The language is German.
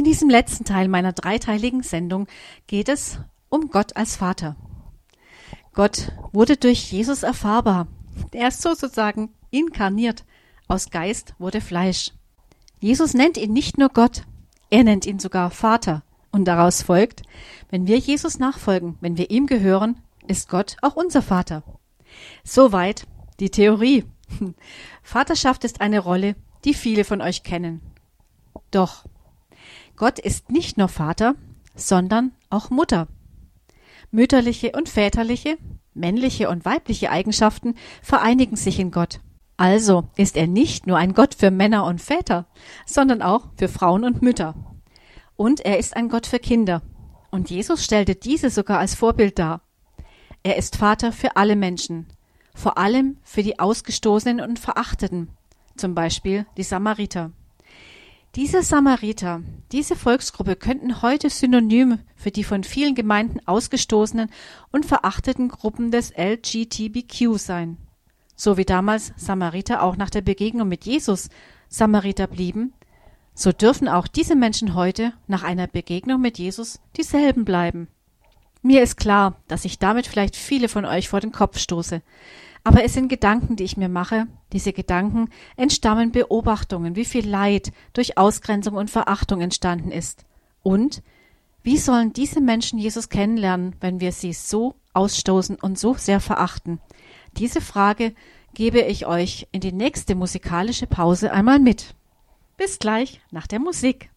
In diesem letzten Teil meiner dreiteiligen Sendung geht es um Gott als Vater. Gott wurde durch Jesus erfahrbar. Er ist sozusagen inkarniert. Aus Geist wurde Fleisch. Jesus nennt ihn nicht nur Gott, er nennt ihn sogar Vater. Und daraus folgt, wenn wir Jesus nachfolgen, wenn wir ihm gehören, ist Gott auch unser Vater. Soweit die Theorie. Vaterschaft ist eine Rolle, die viele von euch kennen. Doch Gott ist nicht nur Vater, sondern auch Mutter. Mütterliche und väterliche, männliche und weibliche Eigenschaften vereinigen sich in Gott. Also ist er nicht nur ein Gott für Männer und Väter, sondern auch für Frauen und Mütter. Und er ist ein Gott für Kinder. Und Jesus stellte diese sogar als Vorbild dar. Er ist Vater für alle Menschen, vor allem für die Ausgestoßenen und Verachteten, zum Beispiel die Samariter. Diese Samariter, diese Volksgruppe könnten heute synonym für die von vielen Gemeinden ausgestoßenen und verachteten Gruppen des LGTBQ sein. So wie damals Samariter auch nach der Begegnung mit Jesus Samariter blieben, so dürfen auch diese Menschen heute nach einer Begegnung mit Jesus dieselben bleiben. Mir ist klar, dass ich damit vielleicht viele von euch vor den Kopf stoße, aber es sind Gedanken, die ich mir mache. Diese Gedanken entstammen Beobachtungen, wie viel Leid durch Ausgrenzung und Verachtung entstanden ist. Und wie sollen diese Menschen Jesus kennenlernen, wenn wir sie so ausstoßen und so sehr verachten? Diese Frage gebe ich euch in die nächste musikalische Pause einmal mit. Bis gleich nach der Musik.